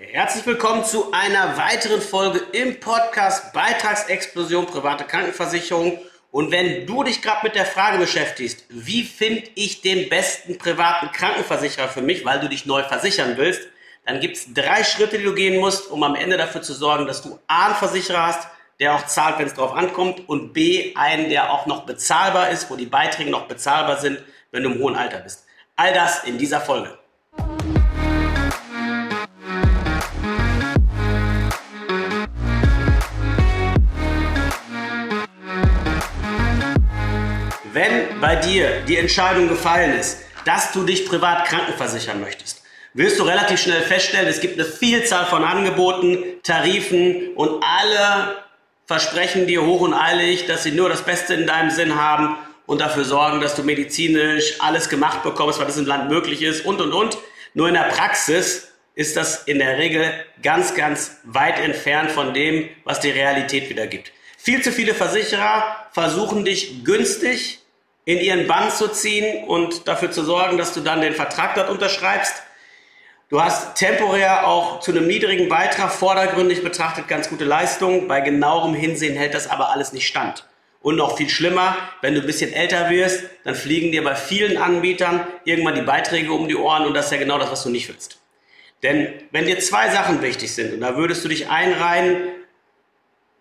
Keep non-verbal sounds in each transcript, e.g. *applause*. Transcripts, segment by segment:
Herzlich willkommen zu einer weiteren Folge im Podcast Beitragsexplosion private Krankenversicherung. Und wenn du dich gerade mit der Frage beschäftigst, wie finde ich den besten privaten Krankenversicherer für mich, weil du dich neu versichern willst, dann gibt es drei Schritte, die du gehen musst, um am Ende dafür zu sorgen, dass du A einen Versicherer hast, der auch zahlt, wenn es drauf ankommt, und B einen, der auch noch bezahlbar ist, wo die Beiträge noch bezahlbar sind, wenn du im hohen Alter bist. All das in dieser Folge. Bei dir die Entscheidung gefallen ist, dass du dich privat krankenversichern möchtest, wirst du relativ schnell feststellen, es gibt eine Vielzahl von Angeboten, Tarifen und alle versprechen dir hoch und eilig, dass sie nur das Beste in deinem Sinn haben und dafür sorgen, dass du medizinisch alles gemacht bekommst, was im Land möglich ist und, und, und. Nur in der Praxis ist das in der Regel ganz, ganz weit entfernt von dem, was die Realität wiedergibt. Viel zu viele Versicherer versuchen dich günstig in ihren Bann zu ziehen und dafür zu sorgen, dass du dann den Vertrag dort unterschreibst. Du hast temporär auch zu einem niedrigen Beitrag vordergründig betrachtet ganz gute Leistungen. Bei genauerem Hinsehen hält das aber alles nicht stand. Und noch viel schlimmer, wenn du ein bisschen älter wirst, dann fliegen dir bei vielen Anbietern irgendwann die Beiträge um die Ohren und das ist ja genau das, was du nicht willst. Denn wenn dir zwei Sachen wichtig sind und da würdest du dich einreihen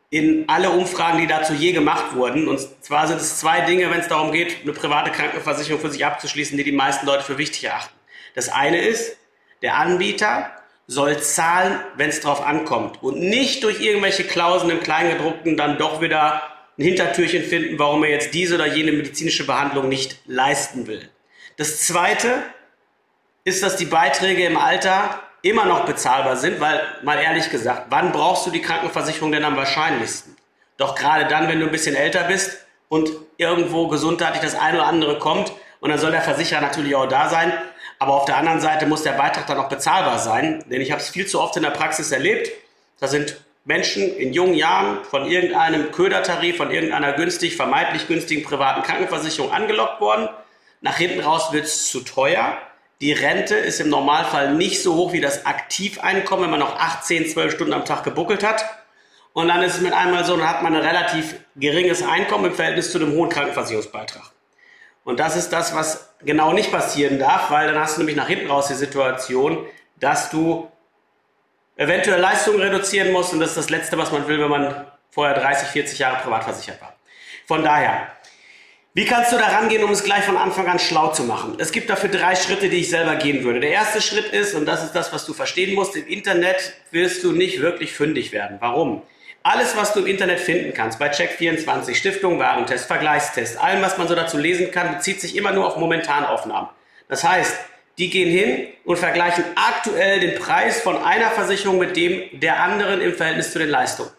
in alle Umfragen, die dazu je gemacht wurden. Und zwar sind es zwei Dinge, wenn es darum geht, eine private Krankenversicherung für sich abzuschließen, die die meisten Leute für wichtig erachten. Das eine ist, der Anbieter soll zahlen, wenn es darauf ankommt und nicht durch irgendwelche Klauseln im Kleingedruckten dann doch wieder ein Hintertürchen finden, warum er jetzt diese oder jene medizinische Behandlung nicht leisten will. Das zweite ist, dass die Beiträge im Alter immer noch bezahlbar sind, weil mal ehrlich gesagt, wann brauchst du die Krankenversicherung denn am wahrscheinlichsten? Doch gerade dann, wenn du ein bisschen älter bist und irgendwo gesundheitlich das eine oder andere kommt und dann soll der Versicherer natürlich auch da sein, aber auf der anderen Seite muss der Beitrag dann auch bezahlbar sein, denn ich habe es viel zu oft in der Praxis erlebt, da sind Menschen in jungen Jahren von irgendeinem Ködertarif, von irgendeiner günstig, vermeintlich günstigen privaten Krankenversicherung angelockt worden. Nach hinten raus wird es zu teuer die Rente ist im Normalfall nicht so hoch wie das Aktiveinkommen, wenn man noch 18, 12 Stunden am Tag gebuckelt hat. Und dann ist es mit einmal so, dann hat man ein relativ geringes Einkommen im Verhältnis zu dem hohen Krankenversicherungsbeitrag. Und das ist das, was genau nicht passieren darf, weil dann hast du nämlich nach hinten raus die Situation, dass du eventuell Leistungen reduzieren musst und das ist das Letzte, was man will, wenn man vorher 30, 40 Jahre privat versichert war. Von daher, wie kannst du da rangehen, um es gleich von Anfang an schlau zu machen? Es gibt dafür drei Schritte, die ich selber gehen würde. Der erste Schritt ist, und das ist das, was du verstehen musst, im Internet wirst du nicht wirklich fündig werden. Warum? Alles, was du im Internet finden kannst, bei Check24, Stiftung, Warentest, Vergleichstest, allem, was man so dazu lesen kann, bezieht sich immer nur auf Momentanaufnahmen. Das heißt, die gehen hin und vergleichen aktuell den Preis von einer Versicherung mit dem der anderen im Verhältnis zu den Leistungen.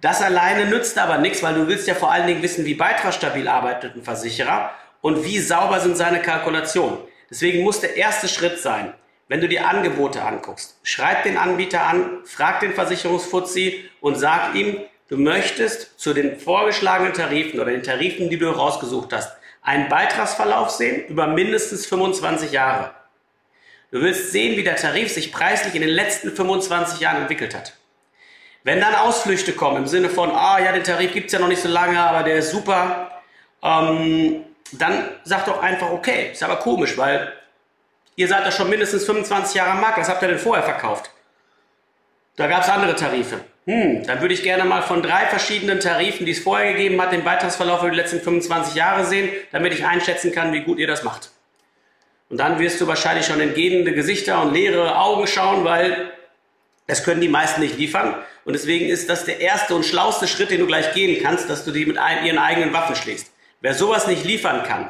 Das alleine nützt aber nichts, weil du willst ja vor allen Dingen wissen, wie beitragsstabil arbeitet ein Versicherer und wie sauber sind seine Kalkulationen. Deswegen muss der erste Schritt sein, wenn du dir Angebote anguckst, schreib den Anbieter an, frag den Versicherungsfuzzi und sag ihm, du möchtest zu den vorgeschlagenen Tarifen oder den Tarifen, die du rausgesucht hast, einen Beitragsverlauf sehen über mindestens 25 Jahre. Du willst sehen, wie der Tarif sich preislich in den letzten 25 Jahren entwickelt hat. Wenn dann Ausflüchte kommen im Sinne von, ah ja, den Tarif gibt es ja noch nicht so lange, aber der ist super, ähm, dann sagt doch einfach, okay, ist aber komisch, weil ihr seid doch schon mindestens 25 Jahre am Markt, was habt ihr denn vorher verkauft? Da gab es andere Tarife. Hm, dann würde ich gerne mal von drei verschiedenen Tarifen, die es vorher gegeben hat, den Beitragsverlauf für die letzten 25 Jahre sehen, damit ich einschätzen kann, wie gut ihr das macht. Und dann wirst du wahrscheinlich schon in Gesichter und leere Augen schauen, weil das können die meisten nicht liefern. Und deswegen ist das der erste und schlauste Schritt, den du gleich gehen kannst, dass du die mit ihren eigenen Waffen schlägst. Wer sowas nicht liefern kann,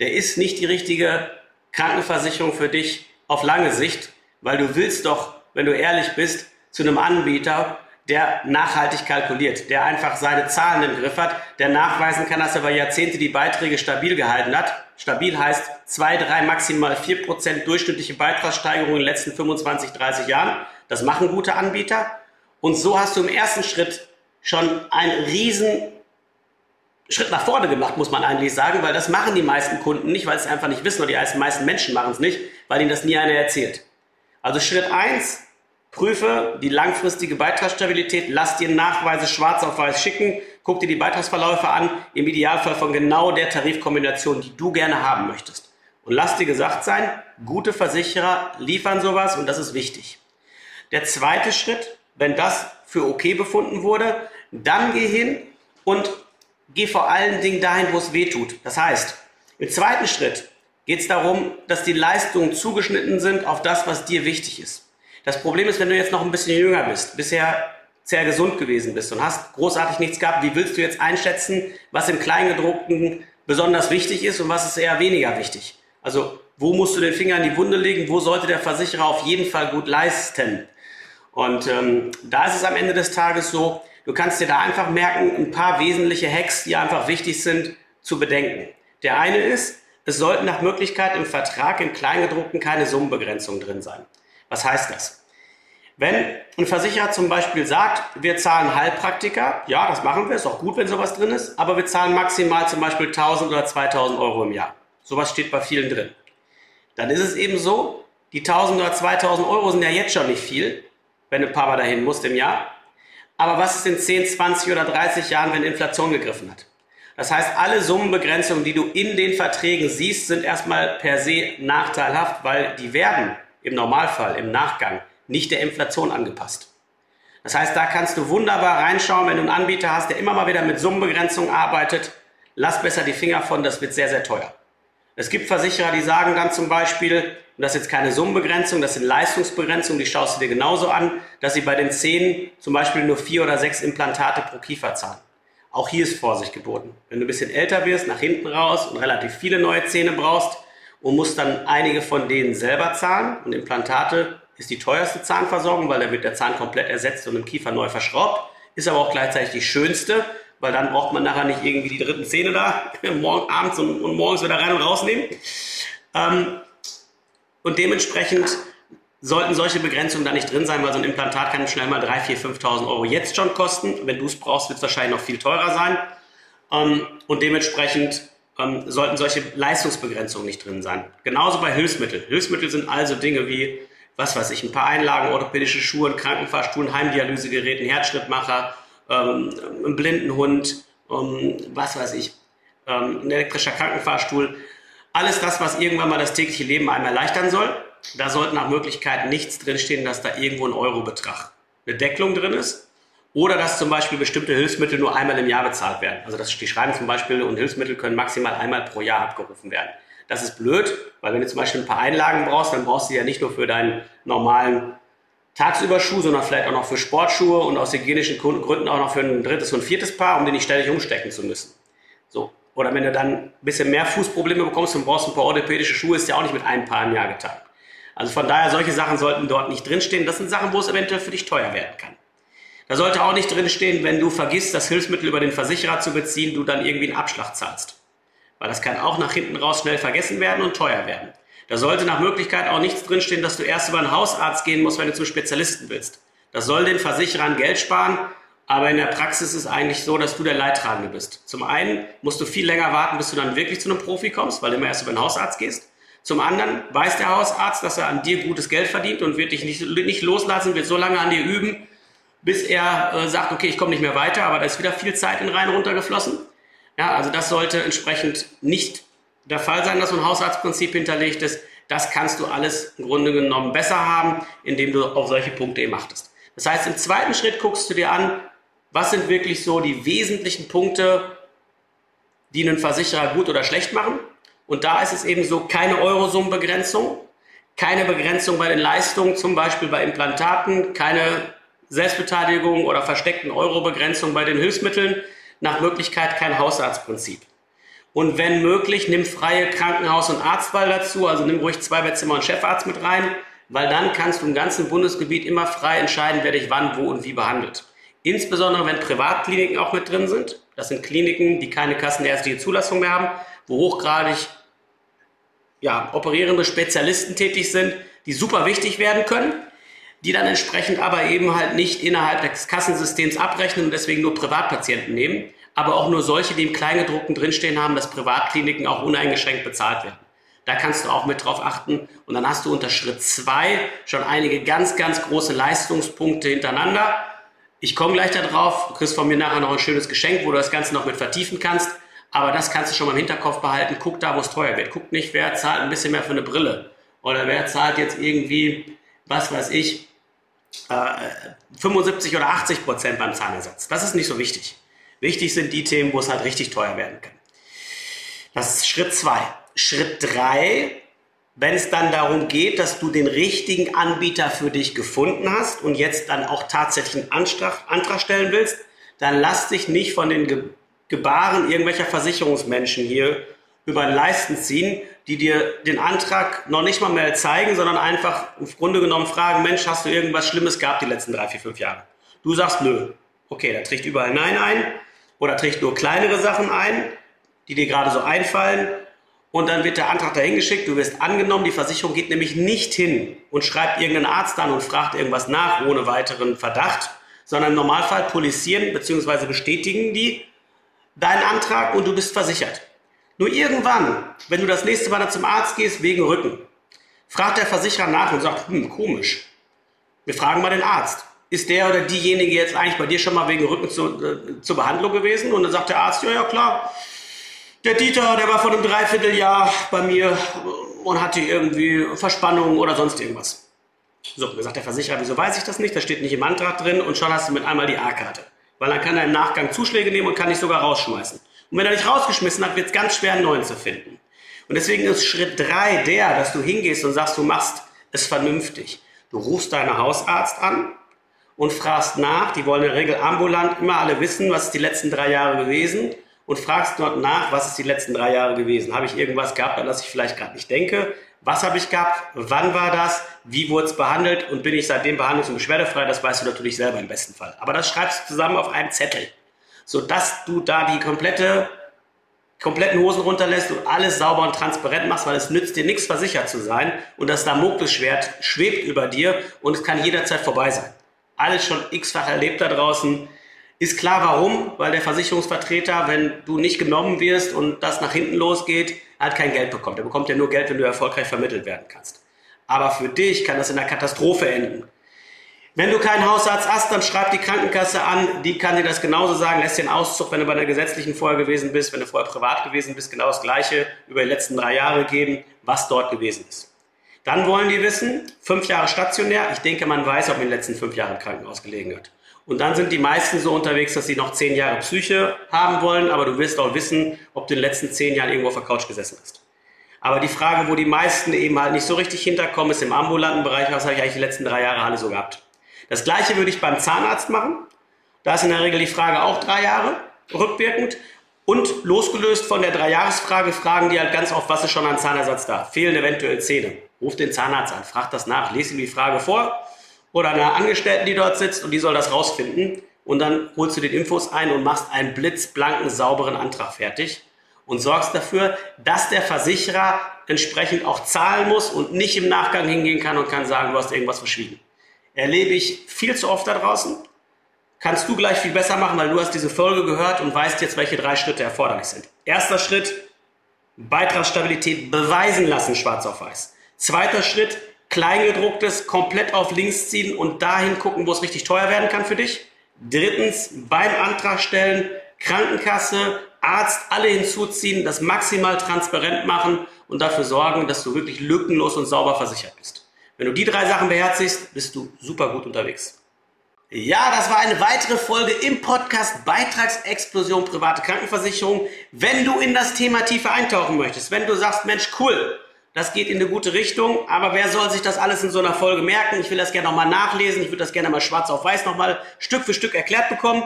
der ist nicht die richtige Krankenversicherung für dich auf lange Sicht, weil du willst doch, wenn du ehrlich bist, zu einem Anbieter, der nachhaltig kalkuliert, der einfach seine Zahlen im Griff hat, der nachweisen kann, dass er über Jahrzehnte die Beiträge stabil gehalten hat. Stabil heißt zwei, drei, maximal vier Prozent durchschnittliche Beitragssteigerung in den letzten 25, 30 Jahren. Das machen gute Anbieter. Und so hast du im ersten Schritt schon einen riesen Schritt nach vorne gemacht, muss man eigentlich sagen, weil das machen die meisten Kunden nicht, weil sie es einfach nicht wissen oder die meisten Menschen machen es nicht, weil ihnen das nie einer erzählt. Also Schritt eins Prüfe die langfristige Beitragsstabilität, lass dir Nachweise schwarz auf weiß schicken, guck dir die Beitragsverläufe an, im Idealfall von genau der Tarifkombination, die du gerne haben möchtest. Und lass dir gesagt sein, gute Versicherer liefern sowas und das ist wichtig. Der zweite Schritt, wenn das für okay befunden wurde, dann geh hin und geh vor allen Dingen dahin, wo es weh tut. Das heißt, im zweiten Schritt geht es darum, dass die Leistungen zugeschnitten sind auf das, was dir wichtig ist. Das Problem ist, wenn du jetzt noch ein bisschen jünger bist, bisher sehr gesund gewesen bist und hast großartig nichts gehabt, wie willst du jetzt einschätzen, was im Kleingedruckten besonders wichtig ist und was ist eher weniger wichtig? Also wo musst du den Finger in die Wunde legen? Wo sollte der Versicherer auf jeden Fall gut leisten? Und ähm, da ist es am Ende des Tages so, du kannst dir da einfach merken, ein paar wesentliche Hacks, die einfach wichtig sind, zu bedenken. Der eine ist, es sollten nach Möglichkeit im Vertrag im Kleingedruckten keine Summenbegrenzungen drin sein. Was heißt das? Wenn ein Versicherer zum Beispiel sagt, wir zahlen Heilpraktiker, ja, das machen wir, ist auch gut, wenn sowas drin ist, aber wir zahlen maximal zum Beispiel 1000 oder 2000 Euro im Jahr. Sowas steht bei vielen drin. Dann ist es eben so, die 1000 oder 2000 Euro sind ja jetzt schon nicht viel, wenn ein paar Mal dahin musst im Jahr. Aber was ist in 10, 20 oder 30 Jahren, wenn Inflation gegriffen hat? Das heißt, alle Summenbegrenzungen, die du in den Verträgen siehst, sind erstmal per se nachteilhaft, weil die werden im Normalfall, im Nachgang, nicht der Inflation angepasst. Das heißt, da kannst du wunderbar reinschauen, wenn du einen Anbieter hast, der immer mal wieder mit Summenbegrenzung arbeitet. Lass besser die Finger von, das wird sehr, sehr teuer. Es gibt Versicherer, die sagen dann zum Beispiel, und das ist jetzt keine Summenbegrenzung, das sind Leistungsbegrenzungen, die schaust du dir genauso an, dass sie bei den Zähnen zum Beispiel nur vier oder sechs Implantate pro Kiefer zahlen. Auch hier ist Vorsicht geboten. Wenn du ein bisschen älter wirst, nach hinten raus und relativ viele neue Zähne brauchst, und muss dann einige von denen selber zahlen. Und Implantate ist die teuerste Zahnversorgung, weil da wird der Zahn komplett ersetzt und im Kiefer neu verschraubt. Ist aber auch gleichzeitig die schönste, weil dann braucht man nachher nicht irgendwie die dritten Zähne da, *laughs* morgen, abends und, und, morgens wieder rein und rausnehmen. Ähm, und dementsprechend sollten solche Begrenzungen da nicht drin sein, weil so ein Implantat kann schnell mal 3.000, 4.000, 5.000 Euro jetzt schon kosten. Wenn du es brauchst, wird es wahrscheinlich noch viel teurer sein. Ähm, und dementsprechend ähm, sollten solche Leistungsbegrenzungen nicht drin sein. Genauso bei Hilfsmitteln. Hilfsmittel sind also Dinge wie, was weiß ich, ein paar Einlagen, orthopädische Schuhe, ein Krankenfahrstuhl, ein Heimdialysegerät, ein Herzschrittmacher, ähm, ein Blindenhund, ähm, was weiß ich, ähm, ein elektrischer Krankenfahrstuhl. Alles das, was irgendwann mal das tägliche Leben einem erleichtern soll. Da sollte nach Möglichkeit nichts drinstehen, dass da irgendwo ein Eurobetrag eine Deckelung drin ist. Oder dass zum Beispiel bestimmte Hilfsmittel nur einmal im Jahr bezahlt werden. Also dass die schreiben zum Beispiel, und Hilfsmittel können maximal einmal pro Jahr abgerufen werden. Das ist blöd, weil wenn du zum Beispiel ein paar Einlagen brauchst, dann brauchst du ja nicht nur für deinen normalen Tagsüberschuh, sondern vielleicht auch noch für Sportschuhe und aus hygienischen Gründen auch noch für ein drittes und viertes Paar, um die nicht ständig umstecken zu müssen. So. Oder wenn du dann ein bisschen mehr Fußprobleme bekommst und brauchst ein paar orthopädische Schuhe, ist ja auch nicht mit einem Paar im Jahr getan. Also von daher, solche Sachen sollten dort nicht drinstehen. Das sind Sachen, wo es eventuell für dich teuer werden kann. Da sollte auch nicht drinstehen, wenn du vergisst, das Hilfsmittel über den Versicherer zu beziehen, du dann irgendwie einen Abschlag zahlst. Weil das kann auch nach hinten raus schnell vergessen werden und teuer werden. Da sollte nach Möglichkeit auch nichts drinstehen, dass du erst über einen Hausarzt gehen musst, wenn du zum Spezialisten willst. Das soll den Versicherern Geld sparen, aber in der Praxis ist eigentlich so, dass du der Leidtragende bist. Zum einen musst du viel länger warten, bis du dann wirklich zu einem Profi kommst, weil du immer erst über einen Hausarzt gehst. Zum anderen weiß der Hausarzt, dass er an dir gutes Geld verdient und wird dich nicht, nicht loslassen, wird so lange an dir üben, bis er äh, sagt, okay, ich komme nicht mehr weiter, aber da ist wieder viel Zeit in Rhein runtergeflossen. Ja, also das sollte entsprechend nicht der Fall sein, dass so ein Hausarztprinzip hinterlegt ist. Das kannst du alles im Grunde genommen besser haben, indem du auf solche Punkte eben achtest. Das heißt, im zweiten Schritt guckst du dir an, was sind wirklich so die wesentlichen Punkte, die einen Versicherer gut oder schlecht machen. Und da ist es eben so, keine Eurosummenbegrenzung, keine Begrenzung bei den Leistungen, zum Beispiel bei Implantaten, keine Selbstbeteiligung oder versteckten Euro-Begrenzung bei den Hilfsmitteln, nach Möglichkeit kein Hausarztprinzip. Und wenn möglich, nimm freie Krankenhaus- und Arztwahl dazu, also nimm ruhig zwei Bettzimmer und Chefarzt mit rein, weil dann kannst du im ganzen Bundesgebiet immer frei entscheiden, wer dich wann, wo und wie behandelt. Insbesondere wenn Privatkliniken auch mit drin sind. Das sind Kliniken, die keine kassenärztliche Zulassung mehr haben, wo hochgradig ja, operierende Spezialisten tätig sind, die super wichtig werden können die dann entsprechend aber eben halt nicht innerhalb des Kassensystems abrechnen und deswegen nur Privatpatienten nehmen, aber auch nur solche, die im Kleingedruckten drinstehen haben, dass Privatkliniken auch uneingeschränkt bezahlt werden. Da kannst du auch mit drauf achten. Und dann hast du unter Schritt 2 schon einige ganz, ganz große Leistungspunkte hintereinander. Ich komme gleich darauf. Du kriegst von mir nachher noch ein schönes Geschenk, wo du das Ganze noch mit vertiefen kannst. Aber das kannst du schon mal im Hinterkopf behalten. Guck da, wo es teuer wird. Guck nicht, wer zahlt ein bisschen mehr für eine Brille. Oder wer zahlt jetzt irgendwie, was weiß ich, äh, 75 oder 80 Prozent beim Zahnersatz. Das ist nicht so wichtig. Wichtig sind die Themen, wo es halt richtig teuer werden kann. Das ist Schritt 2. Schritt 3, wenn es dann darum geht, dass du den richtigen Anbieter für dich gefunden hast und jetzt dann auch tatsächlich einen Antrag, Antrag stellen willst, dann lass dich nicht von den Ge Gebaren irgendwelcher Versicherungsmenschen hier über den Leisten ziehen, die dir den Antrag noch nicht mal mehr zeigen, sondern einfach im Grunde genommen fragen, Mensch, hast du irgendwas Schlimmes gehabt die letzten drei, vier, fünf Jahre? Du sagst, nö. Okay, da trägt überall Nein ein oder trägt nur kleinere Sachen ein, die dir gerade so einfallen und dann wird der Antrag dahin geschickt, du wirst angenommen, die Versicherung geht nämlich nicht hin und schreibt irgendeinen Arzt an und fragt irgendwas nach ohne weiteren Verdacht, sondern im Normalfall polisieren bzw. bestätigen die deinen Antrag und du bist versichert. Nur irgendwann, wenn du das nächste Mal dann zum Arzt gehst wegen Rücken, fragt der Versicherer nach und sagt, hm, komisch. Wir fragen mal den Arzt. Ist der oder diejenige jetzt eigentlich bei dir schon mal wegen Rücken zu, äh, zur Behandlung gewesen? Und dann sagt der Arzt, ja, ja, klar. Der Dieter, der war vor einem Dreivierteljahr bei mir und hatte irgendwie Verspannung oder sonst irgendwas. So, dann sagt der Versicherer, wieso weiß ich das nicht? Das steht nicht im Antrag drin und schon hast du mit einmal die A-Karte. Weil dann kann er im Nachgang Zuschläge nehmen und kann dich sogar rausschmeißen. Und wenn er dich rausgeschmissen hat, wird es ganz schwer, einen neuen zu finden. Und deswegen ist Schritt drei der, dass du hingehst und sagst, du machst es vernünftig. Du rufst deinen Hausarzt an und fragst nach. Die wollen in der Regel ambulant immer alle wissen, was ist die letzten drei Jahre gewesen. Und fragst dort nach, was ist die letzten drei Jahre gewesen. Habe ich irgendwas gehabt, an das ich vielleicht gerade nicht denke? Was habe ich gehabt? Wann war das? Wie wurde es behandelt? Und bin ich seitdem behandlungs- und beschwerdefrei? Das weißt du natürlich selber im besten Fall. Aber das schreibst du zusammen auf einem Zettel sodass du da die komplette, kompletten Hosen runterlässt und alles sauber und transparent machst, weil es nützt dir nichts, versichert zu sein und das Damoklesschwert schwebt über dir und es kann jederzeit vorbei sein. Alles schon x-fach erlebt da draußen. Ist klar warum, weil der Versicherungsvertreter, wenn du nicht genommen wirst und das nach hinten losgeht, halt kein Geld bekommt. Er bekommt ja nur Geld, wenn du erfolgreich vermittelt werden kannst. Aber für dich kann das in einer Katastrophe enden. Wenn du keinen Hausarzt hast, dann schreib die Krankenkasse an, die kann dir das genauso sagen, lässt den Auszug, wenn du bei einer gesetzlichen vorher gewesen bist, wenn du vorher privat gewesen bist, genau das gleiche über die letzten drei Jahre geben, was dort gewesen ist. Dann wollen die wissen, fünf Jahre stationär, ich denke, man weiß, ob man in den letzten fünf Jahren Krankenhaus gelegen hat. Und dann sind die meisten so unterwegs, dass sie noch zehn Jahre Psyche haben wollen, aber du wirst auch wissen, ob du in den letzten zehn Jahren irgendwo auf der Couch gesessen hast. Aber die Frage, wo die meisten eben halt nicht so richtig hinterkommen, ist im ambulanten Bereich, was habe ich eigentlich die letzten drei Jahre alle so gehabt. Das gleiche würde ich beim Zahnarzt machen. Da ist in der Regel die Frage auch drei Jahre rückwirkend. Und losgelöst von der Dreijahresfrage fragen die halt ganz oft, was ist schon an Zahnersatz da? Fehlen eventuell Zähne? Ruf den Zahnarzt an, frag das nach, lese ihm die Frage vor oder einer Angestellten, die dort sitzt und die soll das rausfinden. Und dann holst du den Infos ein und machst einen blitzblanken, sauberen Antrag fertig und sorgst dafür, dass der Versicherer entsprechend auch zahlen muss und nicht im Nachgang hingehen kann und kann sagen, du hast irgendwas verschwiegen erlebe ich viel zu oft da draußen. Kannst du gleich viel besser machen, weil du hast diese Folge gehört und weißt jetzt, welche drei Schritte erforderlich sind. Erster Schritt, Beitragsstabilität beweisen lassen, schwarz auf weiß. Zweiter Schritt, Kleingedrucktes komplett auf links ziehen und dahin gucken, wo es richtig teuer werden kann für dich. Drittens, beim Antrag stellen, Krankenkasse, Arzt, alle hinzuziehen, das maximal transparent machen und dafür sorgen, dass du wirklich lückenlos und sauber versichert bist. Wenn du die drei Sachen beherzigst, bist du super gut unterwegs. Ja, das war eine weitere Folge im Podcast Beitragsexplosion private Krankenversicherung. Wenn du in das Thema tiefer eintauchen möchtest, wenn du sagst, Mensch, cool, das geht in eine gute Richtung, aber wer soll sich das alles in so einer Folge merken? Ich will das gerne nochmal nachlesen, ich würde das gerne mal schwarz auf weiß nochmal Stück für Stück erklärt bekommen.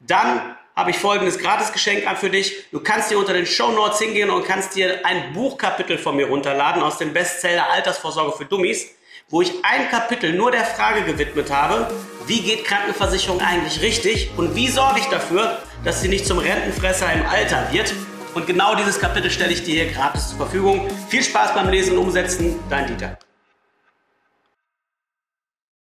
Dann habe ich folgendes Gratisgeschenk an für dich. Du kannst dir unter den Show Notes hingehen und kannst dir ein Buchkapitel von mir runterladen aus dem Bestseller Altersvorsorge für Dummies wo ich ein Kapitel nur der Frage gewidmet habe, wie geht Krankenversicherung eigentlich richtig und wie sorge ich dafür, dass sie nicht zum Rentenfresser im Alter wird. Und genau dieses Kapitel stelle ich dir hier gratis zur Verfügung. Viel Spaß beim Lesen und Umsetzen, dein Dieter.